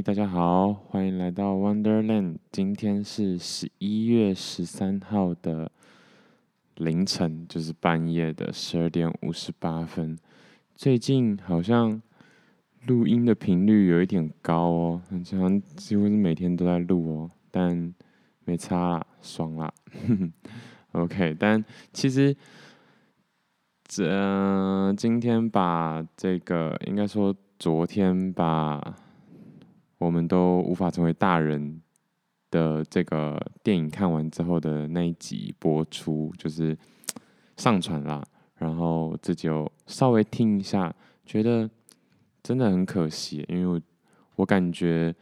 大家好，欢迎来到 Wonderland。今天是十一月十三号的凌晨，就是半夜的十二点五十八分。最近好像录音的频率有一点高哦，好像几乎是每天都在录哦，但没差啦，爽啦。OK，但其实这、呃、今天把这个应该说。昨天把我们都无法成为大人的这个电影看完之后的那一集播出，就是上传啦。然后这就稍微听一下，觉得真的很可惜，因为我我感觉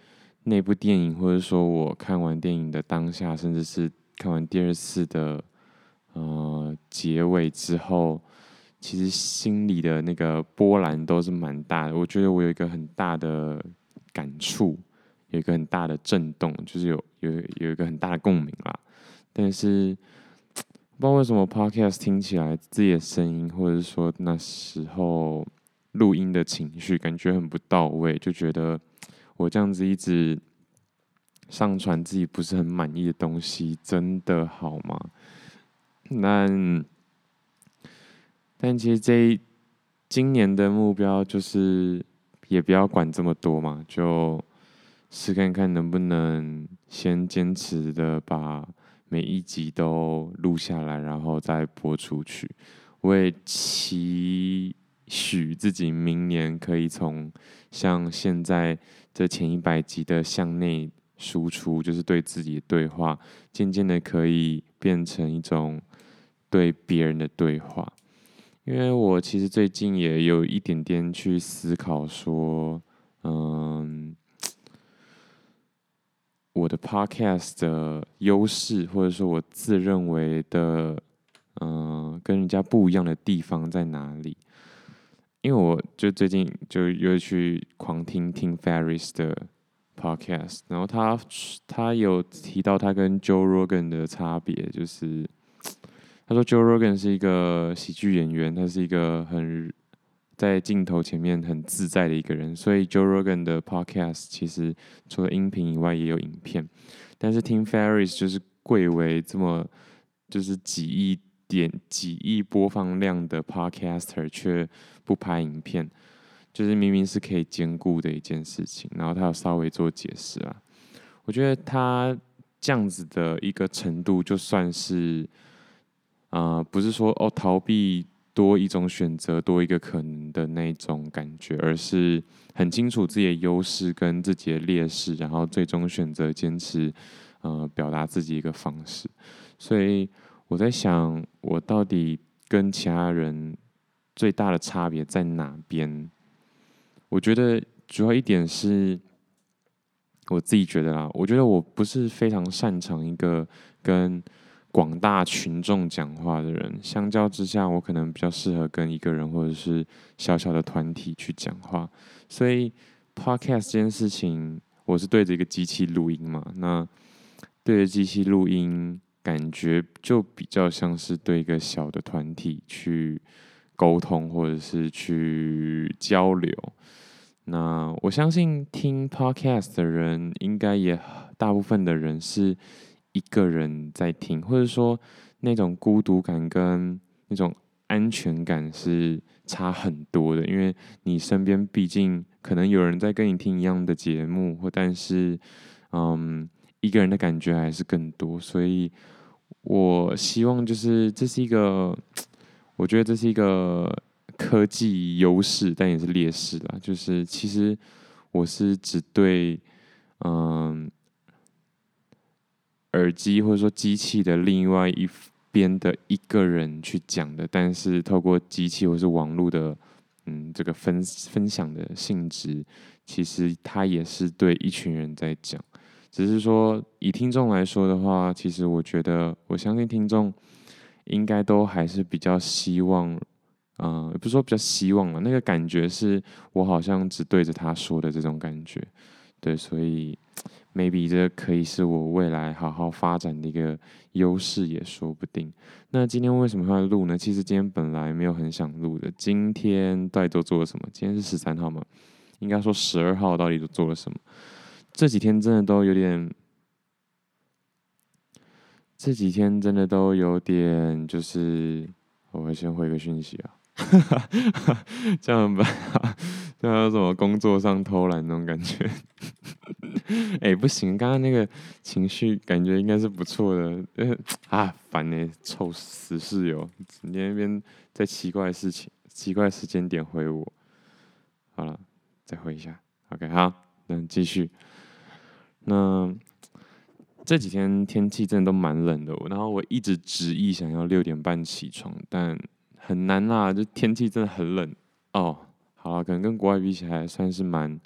那部电影，或者说我看完电影的当下，甚至是看完第二次的呃结尾之后。其实心里的那个波澜都是蛮大的，我觉得我有一个很大的感触，有一个很大的震动，就是有有有一个很大的共鸣啦。但是不知道为什么 Podcast 听起来自己的声音，或者是说那时候录音的情绪，感觉很不到位，就觉得我这样子一直上传自己不是很满意的东西，真的好吗？那。但其实这今年的目标就是，也不要管这么多嘛，就试看看能不能先坚持的把每一集都录下来，然后再播出去。我也期许自己明年可以从像现在这前一百集的向内输出，就是对自己的对话，渐渐的可以变成一种对别人的对话。因为我其实最近也有一点点去思考说，嗯，我的 podcast 的优势，或者说我自认为的，嗯，跟人家不一样的地方在哪里？因为我就最近就又去狂听听 Ferris 的 podcast，然后他他有提到他跟 Joe Rogan 的差别，就是。他说：“Joe Rogan 是一个喜剧演员，他是一个很在镜头前面很自在的一个人。所以 Joe Rogan 的 Podcast 其实除了音频以外，也有影片。但是听 Ferris 就是贵为这么就是几亿点、几亿播放量的 Podcaster，却不拍影片，就是明明是可以兼顾的一件事情。然后他有稍微做解释啊，我觉得他这样子的一个程度，就算是。”啊、不是说哦，逃避多一种选择，多一个可能的那种感觉，而是很清楚自己的优势跟自己的劣势，然后最终选择坚持，呃，表达自己一个方式。所以我在想，我到底跟其他人最大的差别在哪边？我觉得主要一点是，我自己觉得啦，我觉得我不是非常擅长一个跟。广大群众讲话的人，相较之下，我可能比较适合跟一个人或者是小小的团体去讲话。所以，podcast 这件事情，我是对着一个机器录音嘛。那对着机器录音，感觉就比较像是对一个小的团体去沟通，或者是去交流。那我相信听 podcast 的人，应该也大部分的人是。一个人在听，或者说那种孤独感跟那种安全感是差很多的，因为你身边毕竟可能有人在跟你听一样的节目，或但是，嗯，一个人的感觉还是更多。所以我希望就是这是一个，我觉得这是一个科技优势，但也是劣势啦。就是其实我是只对，嗯。耳机或者说机器的另外一边的一个人去讲的，但是透过机器或是网络的，嗯，这个分分享的性质，其实它也是对一群人在讲。只是说以听众来说的话，其实我觉得，我相信听众应该都还是比较希望，嗯、呃，不是说比较希望了，那个感觉是我好像只对着他说的这种感觉，对，所以。Maybe 这可以是我未来好好发展的一个优势也说不定。那今天为什么会录呢？其实今天本来没有很想录的。今天到底都做了什么？今天是十三号嘛，应该说十二号到底都做了什么？这几天真的都有点，这几天真的都有点，就是我会先回个讯息啊，这样吧，这样有什么工作上偷懒那种感觉？哎、不行，刚刚那个情绪感觉应该是不错的，呃啊，烦呢、臭死室友，你那边在奇怪的事情、奇怪时间点回我，好了，再回一下，OK，好，那继续。那这几天天气真的都蛮冷的，然后我一直执意想要六点半起床，但很难啦，就天气真的很冷哦。好了，可能跟国外比起来算是蛮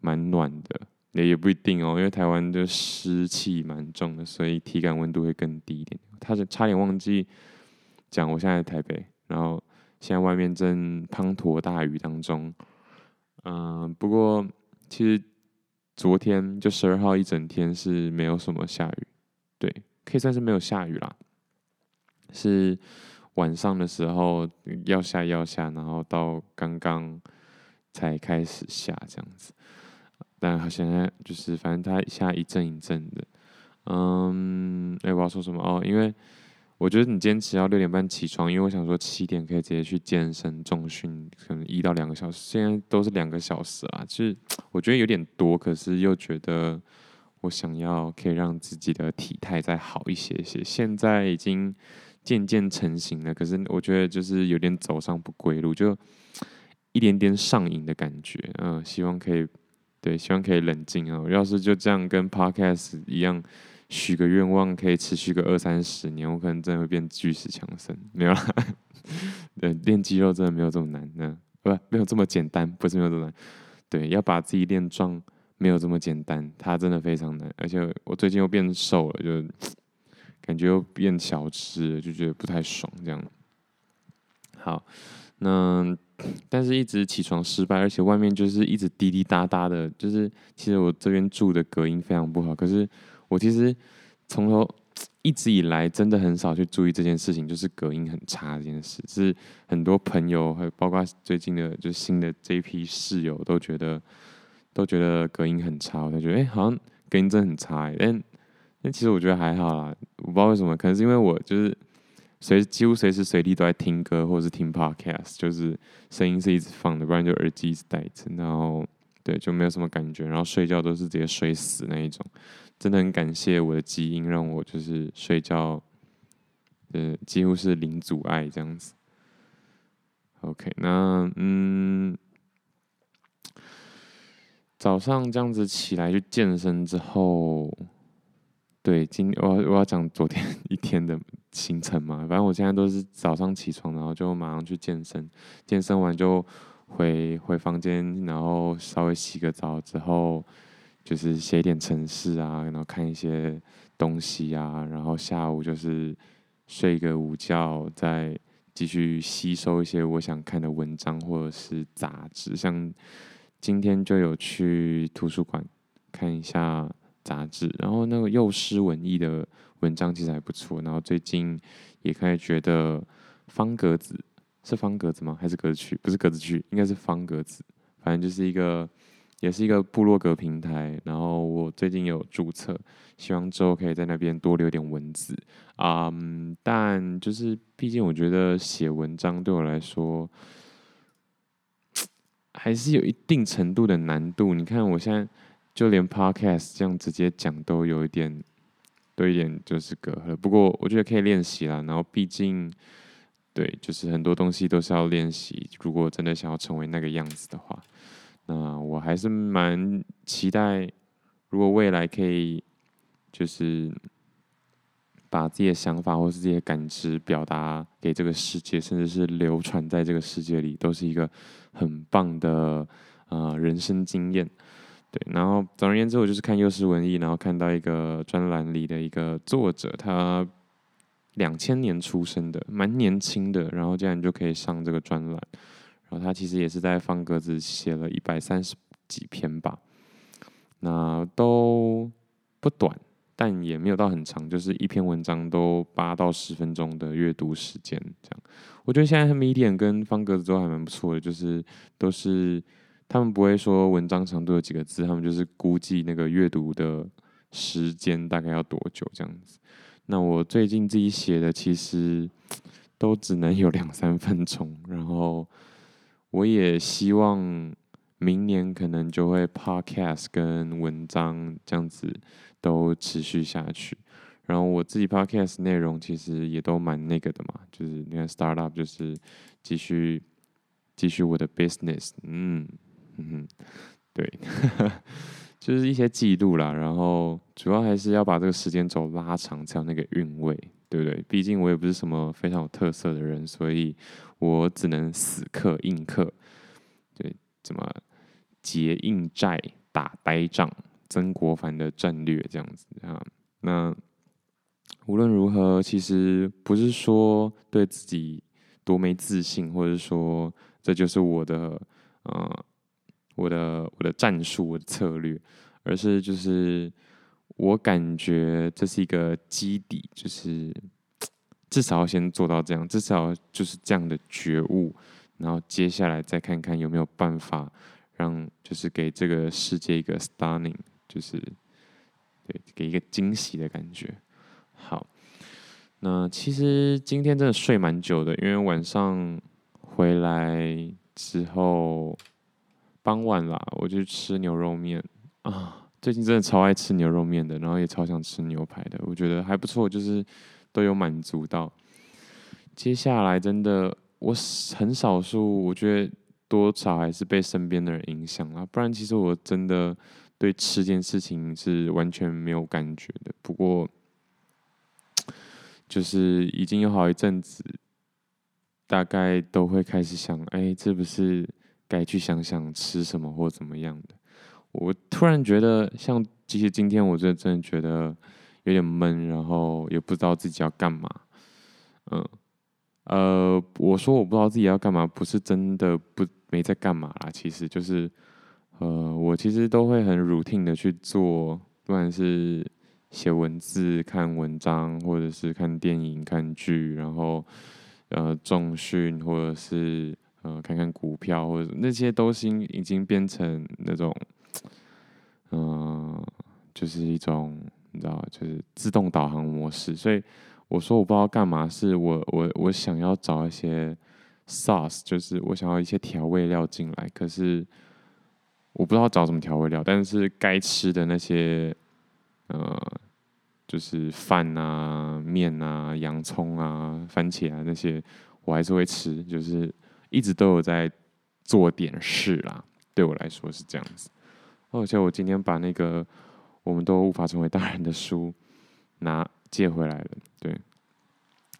蛮暖的，也也不一定哦，因为台湾的湿气蛮重的，所以体感温度会更低一点。他是差点忘记讲，我现在在台北，然后现在外面正滂沱大雨当中。嗯、不过其实。昨天就十二号一整天是没有什么下雨，对，可以算是没有下雨啦。是晚上的时候要下要下，然后到刚刚才开始下这样子。但好现在就是反正它下一阵一阵的。嗯，哎，我要说什么哦？因为。我觉得你坚持要六点半起床，因为我想说七点可以直接去健身重训，可能一到两个小时。现在都是两个小时啦，就是我觉得有点多，可是又觉得我想要可以让自己的体态再好一些些。现在已经渐渐成型了，可是我觉得就是有点走上不归路，就一点点上瘾的感觉。嗯，希望可以，对，希望可以冷静啊。要是就这样跟 Podcast 一样。许个愿望可以持续个二三十年，我可能真的会变巨石强森。没有啦，对，练肌肉真的没有这么难呢，不，没有这么简单，不是没有这么难。对，要把自己练壮没有这么简单，它真的非常难。而且我最近又变瘦了，就 感觉又变小只了，就觉得不太爽这样。好，那但是一直起床失败，而且外面就是一直滴滴答答的，就是其实我这边住的隔音非常不好，可是。我其实从头一直以来真的很少去注意这件事情，就是隔音很差这件事。是很多朋友，还包括最近的，就新的这一批室友都觉得都觉得隔音很差。我才觉得，哎、好像隔音真的很差。但但其实我觉得还好啦。我不知道为什么，可能是因为我就是随几乎随时随地都在听歌或者是听 podcast，就是声音是一直放的，不然就耳机一直戴着，然后对就没有什么感觉。然后睡觉都是直接睡死那一种。真的很感谢我的基因，让我就是睡觉，呃，几乎是零阻碍这样子。OK，那嗯，早上这样子起来去健身之后，对，今我要我要讲昨天 一天的行程嘛。反正我现在都是早上起床，然后就马上去健身，健身完就回回房间，然后稍微洗个澡之后。就是写一点程式啊，然后看一些东西啊，然后下午就是睡个午觉，再继续吸收一些我想看的文章或者是杂志。像今天就有去图书馆看一下杂志，然后那个幼师文艺的文章其实还不错。然后最近也开始觉得方格子是方格子吗？还是格子区？不是格子区，应该是方格子。反正就是一个。也是一个部落格平台，然后我最近有注册，希望之后可以在那边多留点文字啊。Um, 但就是毕竟我觉得写文章对我来说还是有一定程度的难度。你看我现在就连 Podcast 这样直接讲都有一点，都有一点就是隔阂。不过我觉得可以练习啦。然后毕竟对，就是很多东西都是要练习。如果真的想要成为那个样子的话。那我还是蛮期待，如果未来可以，就是把自己的想法或是自己的感知表达给这个世界，甚至是流传在这个世界里，都是一个很棒的呃人生经验。对，然后总而言之，我就是看幼师文艺，然后看到一个专栏里的一个作者，他两千年出生的，蛮年轻的，然后这样你就可以上这个专栏。然后他其实也是在方格子写了一百三十几篇吧，那都不短，但也没有到很长，就是一篇文章都八到十分钟的阅读时间这样。我觉得现在 Medium 跟方格子都还蛮不错的，就是都是他们不会说文章长度有几个字，他们就是估计那个阅读的时间大概要多久这样子。那我最近自己写的其实都只能有两三分钟，然后我也希望明年可能就会 podcast 跟文章这样子都持续下去。然后我自己 podcast 内容其实也都蛮那个的嘛，就是你看 startup 就是继续继续我的 business，嗯嗯哼，对。就是一些记录啦，然后主要还是要把这个时间轴拉长，才有那个韵味，对不对？毕竟我也不是什么非常有特色的人，所以我只能死磕硬磕，对，怎么结硬债、打呆仗、曾国藩的战略这样子啊？那无论如何，其实不是说对自己多没自信，或者说这就是我的呃。我的我的战术，我的策略，而是就是我感觉这是一个基底，就是 至少要先做到这样，至少就是这样的觉悟，然后接下来再看看有没有办法让就是给这个世界一个 stunning，就是对给一个惊喜的感觉。好，那其实今天真的睡蛮久的，因为晚上回来之后。傍晚啦，我就吃牛肉面啊！最近真的超爱吃牛肉面的，然后也超想吃牛排的，我觉得还不错，就是都有满足到。接下来真的，我很少数，我觉得多少还是被身边的人影响了，不然其实我真的对吃这件事情是完全没有感觉的。不过，就是已经有好一阵子，大概都会开始想，哎，这不是。该去想想吃什么或怎么样的。我突然觉得，像其实今天我真真的觉得有点闷，然后也不知道自己要干嘛。嗯，呃，我说我不知道自己要干嘛，不是真的不没在干嘛啦。其实就是，呃，我其实都会很 routine 的去做，不管是写文字、看文章，或者是看电影、看剧，然后呃，重训或者是。嗯、呃，看看股票或者那些都是已经变成那种，嗯、就是一种你知道，就是自动导航模式。所以我说我不知道干嘛，是我我我想要找一些 sauce，就是我想要一些调味料进来。可是我不知道找什么调味料，但是该吃的那些，呃，就是饭啊、面啊、洋葱啊、番茄啊那些，我还是会吃，就是。一直都有在做点事啦，对我来说是这样子。而且我今天把那个我们都无法成为大人的书拿借回来了。对，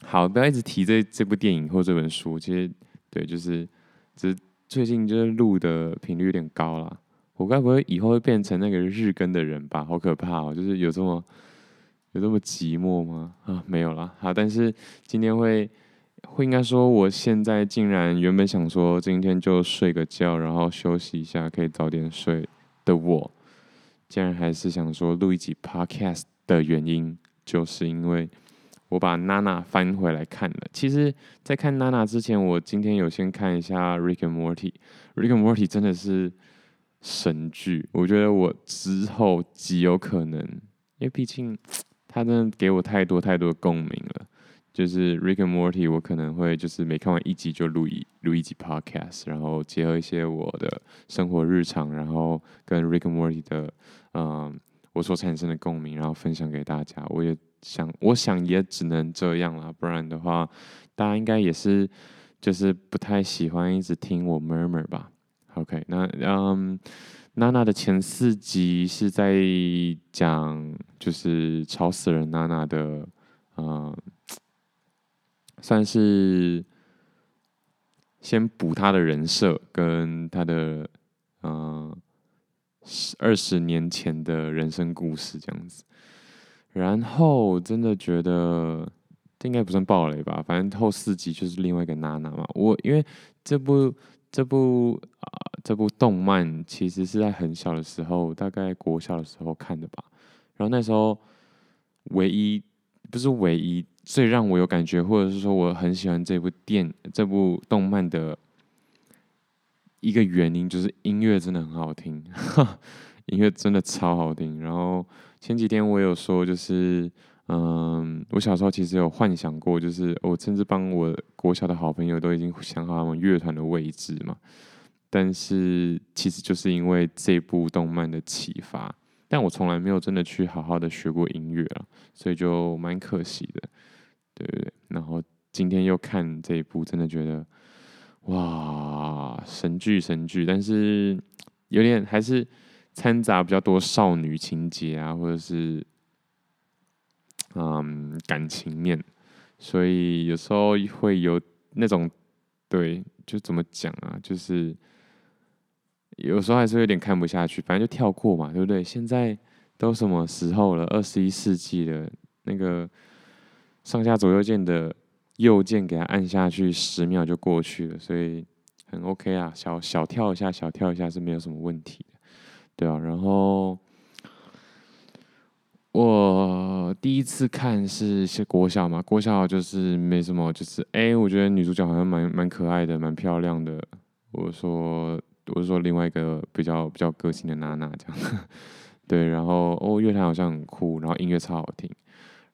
好，不要一直提这这部电影或这本书。其实，对，就是，只是最近就是录的频率有点高啦。我该不会以后会变成那个日更的人吧？好可怕哦！就是有这么有这么寂寞吗？啊，没有啦。好，但是今天会。会应该说，我现在竟然原本想说今天就睡个觉，然后休息一下，可以早点睡的我，竟然还是想说录一集 podcast 的原因，就是因为我把娜娜翻回来看了。其实，在看娜娜之前，我今天有先看一下 Rick and Morty。Rick and Morty 真的是神剧，我觉得我之后极有可能，因为毕竟他真的给我太多太多共鸣了。就是 Rick and Morty，我可能会就是每看完一集就录一录一集 Podcast，然后结合一些我的生活日常，然后跟 Rick and Morty 的嗯我所产生的共鸣，然后分享给大家。我也想，我想也只能这样了，不然的话，大家应该也是就是不太喜欢一直听我 murmur 吧？OK，那嗯，娜娜的前四集是在讲就是吵死人娜娜的嗯。算是先补他的人设跟他的嗯二十年前的人生故事这样子，然后真的觉得这应该不算暴雷吧，反正后四集就是另外一个娜娜嘛。我因为这部这部啊、这部动漫其实是在很小的时候，大概国小的时候看的吧，然后那时候唯一不是唯一。最让我有感觉，或者是说我很喜欢这部电这部动漫的一个原因就是音乐真的很好听，音乐真的超好听。然后前几天我有说，就是嗯，我小时候其实有幻想过，就是我甚至帮我国小的好朋友都已经想好他们乐团的位置嘛。但是其实就是因为这部动漫的启发，但我从来没有真的去好好的学过音乐啊，所以就蛮可惜的，对不对？然后今天又看这一部，真的觉得。哇，神剧神剧，但是有点还是掺杂比较多少女情节啊，或者是嗯感情面，所以有时候会有那种对，就怎么讲啊，就是有时候还是有点看不下去，反正就跳过嘛，对不对？现在都什么时候了？二十一世纪了，那个上下左右键的。右键给它按下去，十秒就过去了，所以很 OK 啊，小小跳一下，小跳一下是没有什么问题的，对啊。然后我第一次看是是国小嘛，国小就是没什么，就是哎、我觉得女主角好像蛮蛮可爱的，蛮漂亮的。我说我说另外一个比较比较个性的娜娜这样，对。然后哦，乐团好像很酷，然后音乐超好听。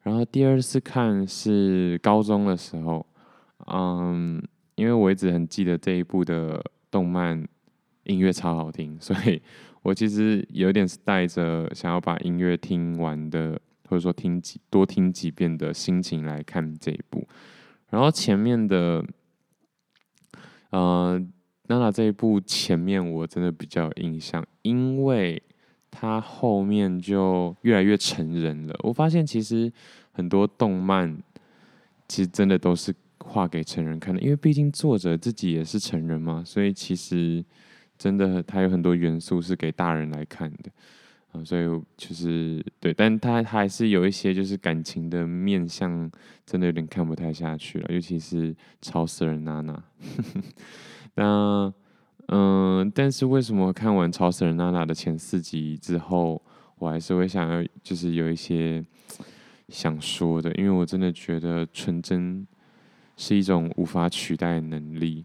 然后第二次看是高中的时候，嗯，因为我一直很记得这一部的动漫音乐超好听，所以我其实有点是带着想要把音乐听完的，或者说听几多听几遍的心情来看这一部。然后前面的，呃，娜娜这一部前面我真的比较有印象，因为。他后面就越来越成人了。我发现其实很多动漫其实真的都是画给成人看的，因为毕竟作者自己也是成人嘛，所以其实真的他有很多元素是给大人来看的啊。所以就是对，但他还是有一些就是感情的面向，真的有点看不太下去了，尤其是超死人娜娜。那。嗯，但是为什么看完《吵死人娜娜》的前四集之后，我还是会想要，就是有一些想说的，因为我真的觉得纯真是一种无法取代的能力，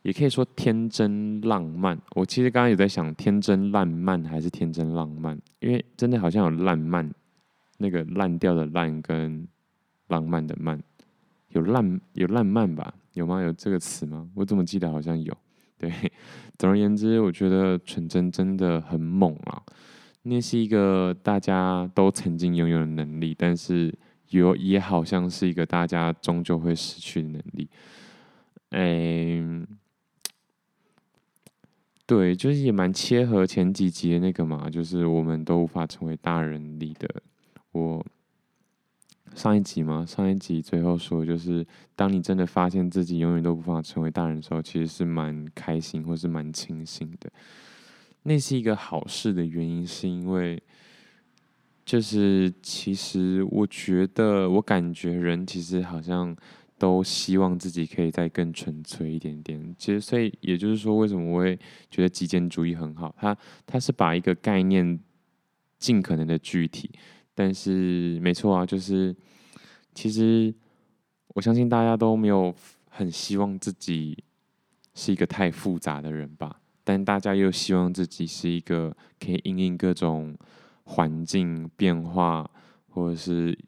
也可以说天真浪漫。我其实刚刚有在想，天真烂漫还是天真浪漫？因为真的好像有烂漫，那个烂掉的烂跟浪漫的漫，有烂有烂漫吧？有吗？有这个词吗？我怎么记得好像有。对，总而言之，我觉得纯真真的很猛啊！那是一个大家都曾经拥有的能力，但是有也好像是一个大家终究会失去的能力。哎，对，就是也蛮切合前几集的那个嘛，就是我们都无法成为大人里的我。上一集吗？上一集最后说，就是当你真的发现自己永远都无法成为大人的时候，其实是蛮开心或是蛮庆幸的。那是一个好事的原因，是因为就是其实我觉得，我感觉人其实好像都希望自己可以再更纯粹一点点。其实，所以也就是说，为什么我会觉得极简主义很好？它它是把一个概念尽可能的具体。但是没错啊，就是其实我相信大家都没有很希望自己是一个太复杂的人吧，但大家又希望自己是一个可以应应各种环境变化，或者是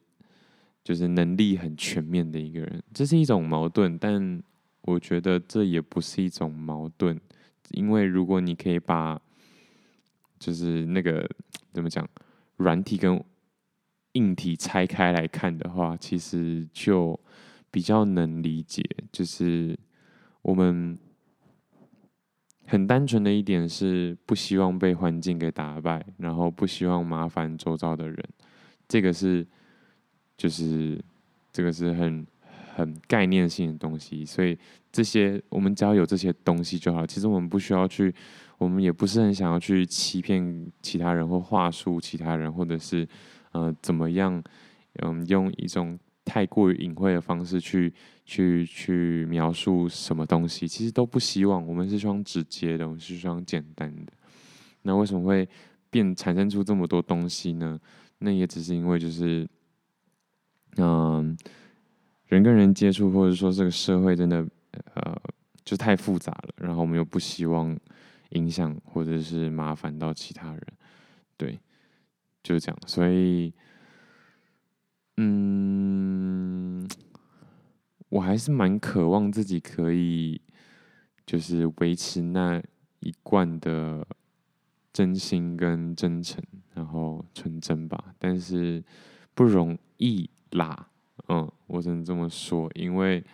就是能力很全面的一个人。这是一种矛盾，但我觉得这也不是一种矛盾，因为如果你可以把就是那个怎么讲，软体跟硬体拆开来看的话，其实就比较能理解。就是我们很单纯的一点是不希望被环境给打败，然后不希望麻烦周遭的人。这个是就是这个是很很概念性的东西。所以这些我们只要有这些东西就好。其实我们不需要去，我们也不是很想要去欺骗其他人或话术其他人，或者是。呃，怎么样？嗯，用一种太过于隐晦的方式去去去描述什么东西，其实都不希望。我们是希望直接的，我们是希望简单的。那为什么会变产生出这么多东西呢？那也只是因为就是，嗯，人跟人接触，或者说这个社会真的呃就太复杂了，然后我们又不希望影响或者是麻烦到其他人，对，就是这样。所以，嗯，我还是蛮渴望自己可以，就是维持那一贯的真心跟真诚，然后纯真吧。但是不容易啦，嗯，我只能这么说，因为。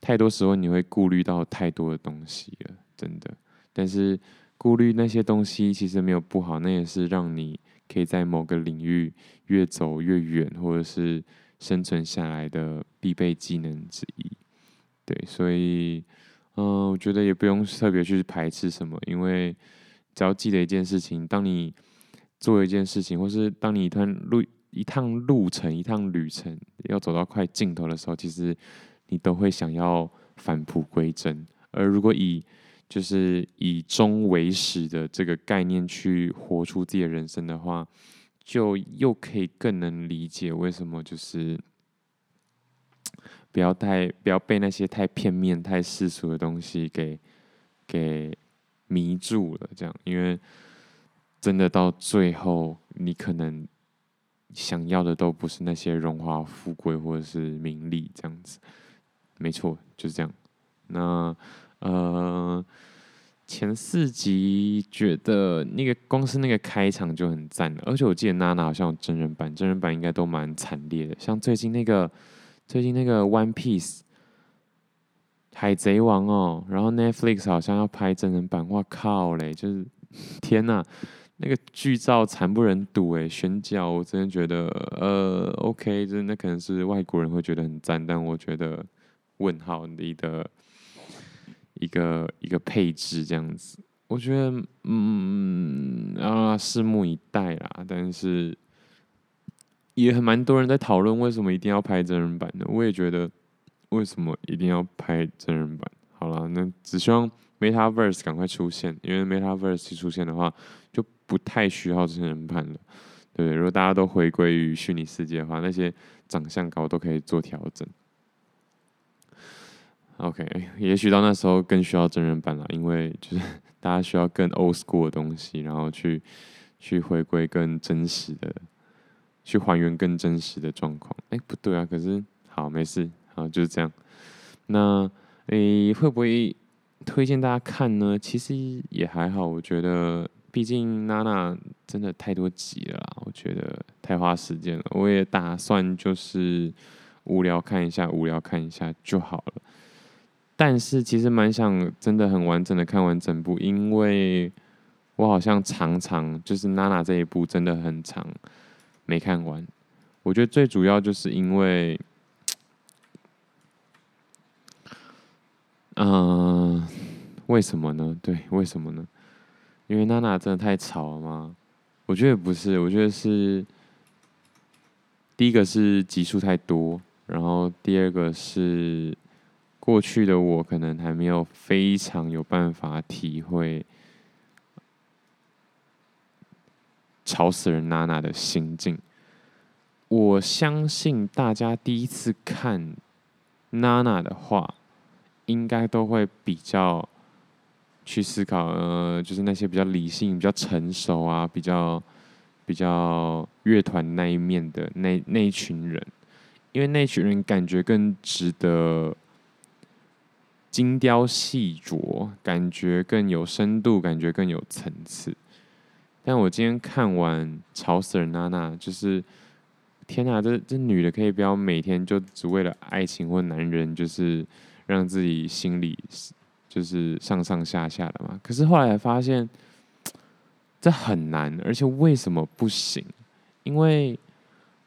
太多时候你会顾虑到太多的东西了，真的。但是顾虑那些东西其实没有不好，那也是让你可以在某个领域越走越远，或者是生存下来的必备技能之一。对，所以，嗯、我觉得也不用特别去排斥什么，因为只要记得一件事情：当你做一件事情，或是当你一段路、一趟路程、一趟旅程要走到快尽头的时候，其实。你都会想要返璞归真，而如果以就是以终为始的这个概念去活出自己的人生的话，就又可以更能理解为什么就是不要太不要被那些太片面、太世俗的东西给给迷住了。这样，因为真的到最后，你可能想要的都不是那些荣华富贵或者是名利这样子。没错，就是这样。那呃，前四集觉得那个光是那个开场就很赞，而且我记得娜娜好像有真人版，真人版应该都蛮惨烈的。像最近那个最近那个 One Piece 海贼王哦，然后 Netflix 好像要拍真人版，哇靠嘞！就是天呐，那个剧照惨不忍睹诶，选角我真的觉得呃 OK，就是那可能是外国人会觉得很赞，但我觉得。问号你的一个一个配置这样子，我觉得嗯啊，拭目以待啦。但是也很蛮多人在讨论为什么一定要拍真人版的。我也觉得为什么一定要拍真人版？好了，那只希望 Metaverse 赶快出现，因为 Metaverse 出现的话，就不太需要真人版了。对，如果大家都回归于虚拟世界的话，那些长相高都可以做调整。OK，也许到那时候更需要真人版了，因为就是 大家需要更 old school 的东西，然后去去回归更真实的，去还原更真实的状况。哎，不对啊，可是好，没事，好，就是这样。那诶，会不会推荐大家看呢？其实也还好，我觉得，毕竟娜娜真的太多集了，我觉得太花时间了。我也打算就是无聊看一下，无聊看一下就好了。但是其实蛮想真的很完整的看完整部，因为我好像常常就是娜娜这一部真的很长没看完。我觉得最主要就是因为，嗯、为什么呢？对，为什么呢？因为娜娜真的太吵了吗？我觉得不是，我觉得是第一个是集数太多，然后第二个是。过去的我可能还没有非常有办法体会吵死人娜娜的心境。我相信大家第一次看娜娜的话，应该都会比较去思考，呃，就是那些比较理性、比较成熟啊，比较比较乐团那一面的那那一群人，因为那群人感觉更值得。精雕细琢，感觉更有深度，感觉更有层次。但我今天看完《吵死人娜娜》，就是天哪，这这女的可以不要每天就只为了爱情或男人，就是让自己心里就是上上下下的嘛？可是后来发现这很难，而且为什么不行？因为，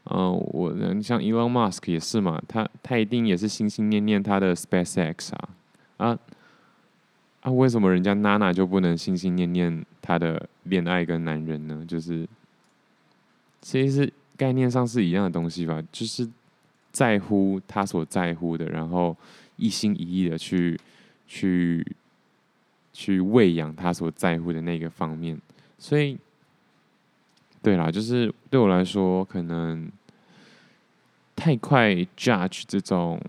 嗯、呃，我像 Elon Musk 也是嘛，他他一定也是心心念念他的 SpaceX 啊。啊啊！为什么人家娜娜就不能心心念念她的恋爱跟男人呢？就是其实概念上是一样的东西吧，就是在乎他所在乎的，然后一心一意的去去去喂养他所在乎的那个方面。所以，对啦，就是对我来说，可能太快 judge 这种。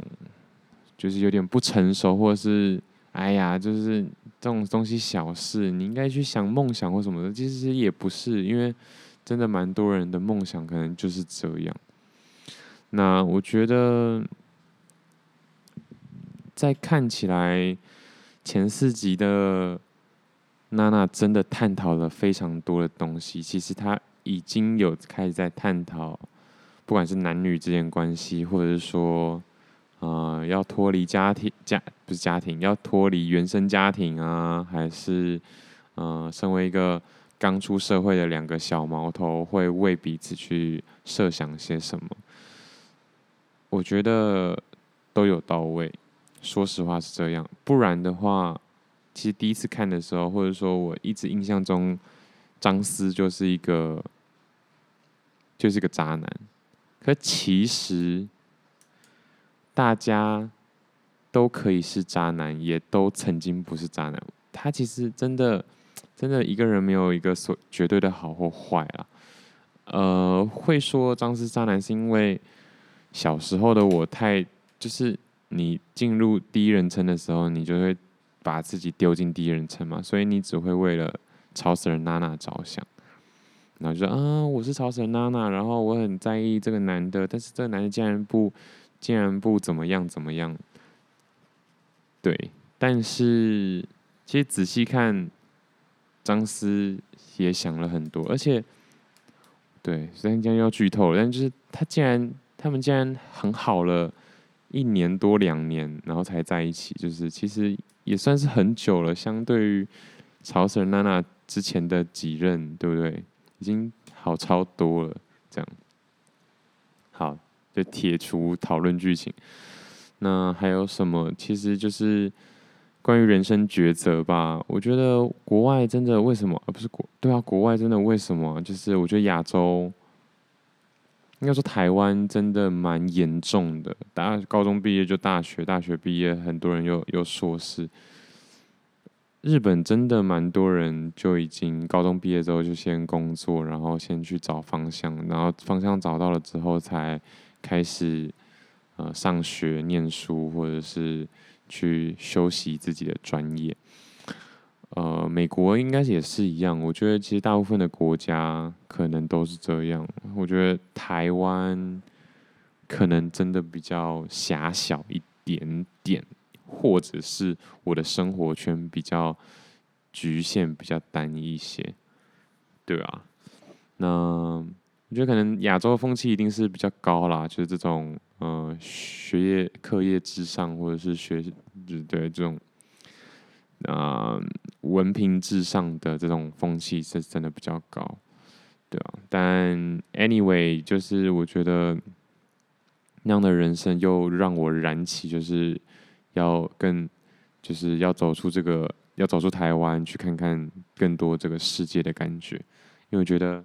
就是有点不成熟，或者是哎呀，就是这种东西小事，你应该去想梦想或什么的。其实也不是，因为真的蛮多人的梦想可能就是这样。那我觉得，在看起来前四集的娜娜真的探讨了非常多的东西。其实她已经有开始在探讨，不管是男女之间关系，或者是说，呃，要脱离家庭家不是家庭，要脱离原生家庭啊，还是呃，身为一个刚出社会的两个小毛头，会为彼此去设想些什么？我觉得都有到位，说实话是这样。不然的话，其实第一次看的时候，或者说我一直印象中，张思就是一个，就是一个渣男。可其实，大家都可以是渣男，也都曾经不是渣男。他其实真的，真的一个人没有一个所绝对的好或坏啊。呃，会说张是渣男是因为。小时候的我太就是你进入第一人称的时候，你就会把自己丢进第一人称嘛，所以你只会为了吵死人娜娜着想，然后就说啊，我是吵死人娜娜，然后我很在意这个男的，但是这个男的竟然不竟然不怎么样怎么样，对，但是其实仔细看，张思也想了很多，而且对，虽然将要剧透了，但就是他竟然。他们竟然很好了一年多两年，然后才在一起，就是其实也算是很久了。相对于吵死人娜娜之前的几任，对不对？已经好超多了。这样，好，就铁除讨论剧情。那还有什么？其实就是关于人生抉择吧。我觉得国外真的为什么？而不是国对啊，国外真的为什么？就是我觉得亚洲。应该说台湾真的蛮严重的，大家高中毕业就大学，大学毕业很多人又又硕士。日本真的蛮多人就已经高中毕业之后就先工作，然后先去找方向，然后方向找到了之后才开始呃上学念书，或者是去修习自己的专业。呃，美国应该也是一样。我觉得其实大部分的国家可能都是这样。我觉得台湾可能真的比较狭小一点点，或者是我的生活圈比较局限、比较单一一些，对啊。那我觉得可能亚洲风气一定是比较高啦，就是这种呃学业、课业至上，或者是学就是对这种。啊、文凭至上的这种风气是真的比较高，对啊。但 anyway，就是我觉得那样的人生又让我燃起，就是要更，就是要走出这个，要走出台湾，去看看更多这个世界的感觉。因为我觉得，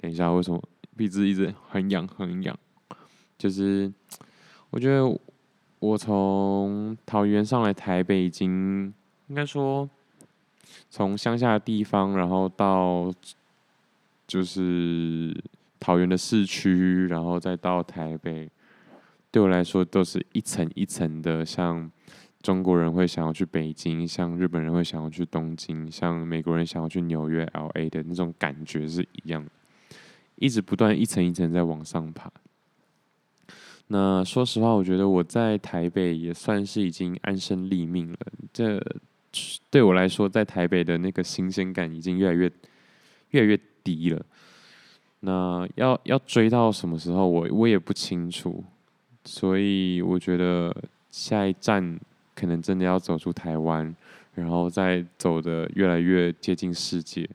等一下，为什么鼻子一直很痒很痒？就是我觉得。我从桃园上来台北，已经应该说从乡下的地方，然后到就是桃园的市区，然后再到台北，对我来说都是一层一层的。像中国人会想要去北京，像日本人会想要去东京，像美国人想要去纽约 LA 的那种感觉是一样的，一直不断一层一层在往上爬。那说实话，我觉得我在台北也算是已经安身立命了。这对我来说，在台北的那个新鲜感已经越来越越来越低了。那要要追到什么时候，我我也不清楚。所以我觉得下一站可能真的要走出台湾，然后再走得越来越接近世界。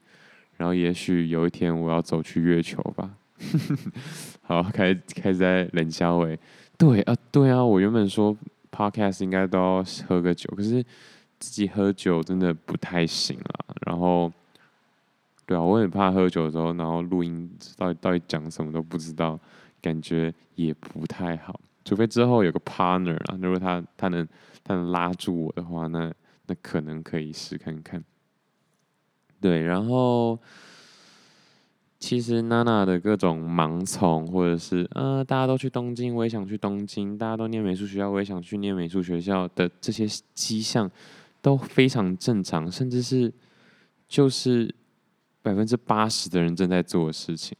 然后也许有一天我要走去月球吧。好，开开始在冷笑话。对啊，对啊，我原本说 podcast 应该都要喝个酒，可是自己喝酒真的不太行啊。然后，对啊，我很怕喝酒的时候，然后录音到底到底讲什么都不知道，感觉也不太好。除非之后有个 partner 啊，如果他他能他能拉住我的话，那那可能可以试看看。对，然后。其实娜娜的各种盲从，或者是呃，大家都去东京，我也想去东京；大家都念美术学校，我也想去念美术学校的这些迹象都非常正常，甚至是就是百分之八十的人正在做的事情。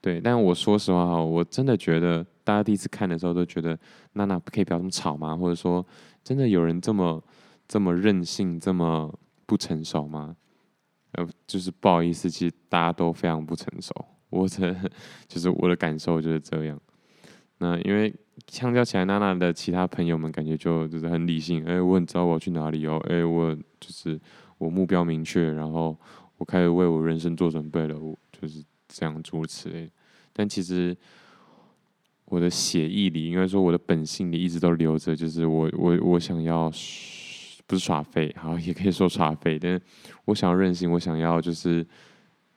对，但我说实话哈，我真的觉得大家第一次看的时候都觉得娜娜不可以不要这么吵吗？或者说，真的有人这么这么任性，这么不成熟吗？呃，就是不好意思，其实大家都非常不成熟。我的 就是我的感受就是这样。那因为相较起来，娜娜的其他朋友们感觉就就是很理性。哎，我很知道我要去哪里哦。哎，我就是我目标明确，然后我开始为我人生做准备了。我就是这样诸如此类。但其实我的血液里，应该说我的本性里，一直都留着，就是我我我想要不是耍废，好，也可以说耍废，但是我想要任性，我想要就是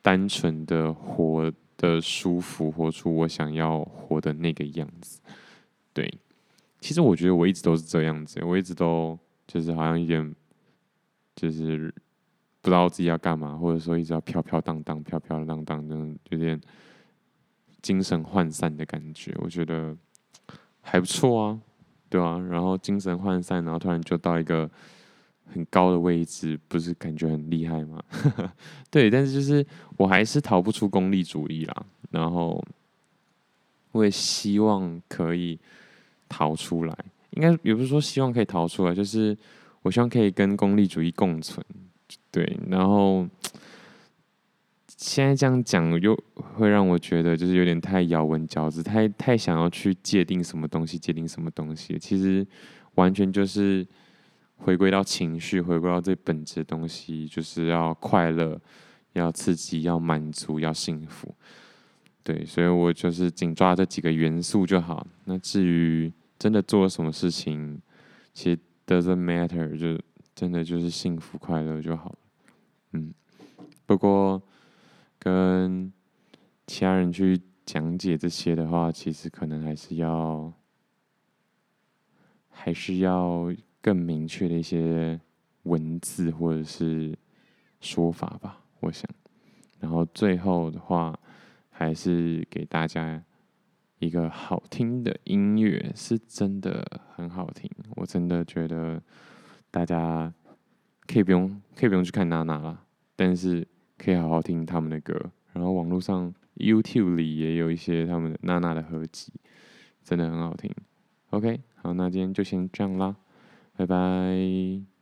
单纯的活得舒服，活出我想要活的那个样子。对，其实我觉得我一直都是这样子，我一直都就是好像有点就是不知道自己要干嘛，或者说一直要飘飘荡荡、飘飘荡荡，这样有点。精神涣散的感觉，我觉得还不错啊，对啊，然后精神涣散，然后突然就到一个很高的位置，不是感觉很厉害吗？对，但是就是我还是逃不出功利主义啦。然后我也希望可以逃出来，应该也不是说希望可以逃出来，就是我希望可以跟功利主义共存。对，然后。现在这样讲又会让我觉得就是有点太咬文嚼字，太太想要去界定什么东西，界定什么东西。其实完全就是回归到情绪，回归到最本质的东西，就是要快乐，要刺激，要满足，要幸福。对，所以我就是紧抓这几个元素就好。那至于真的做了什么事情，其实 doesn't matter，就真的就是幸福快乐就好。嗯，不过。跟其他人去讲解这些的话，其实可能还是要，还是要更明确的一些文字或者是说法吧，我想。然后最后的话，还是给大家一个好听的音乐，是真的很好听。我真的觉得大家可以不用，可以不用去看娜娜了，但是。可以好好听他们的歌，然后网络上 YouTube 里也有一些他们娜娜的合集，真的很好听。OK，好，那今天就先这样啦，拜拜。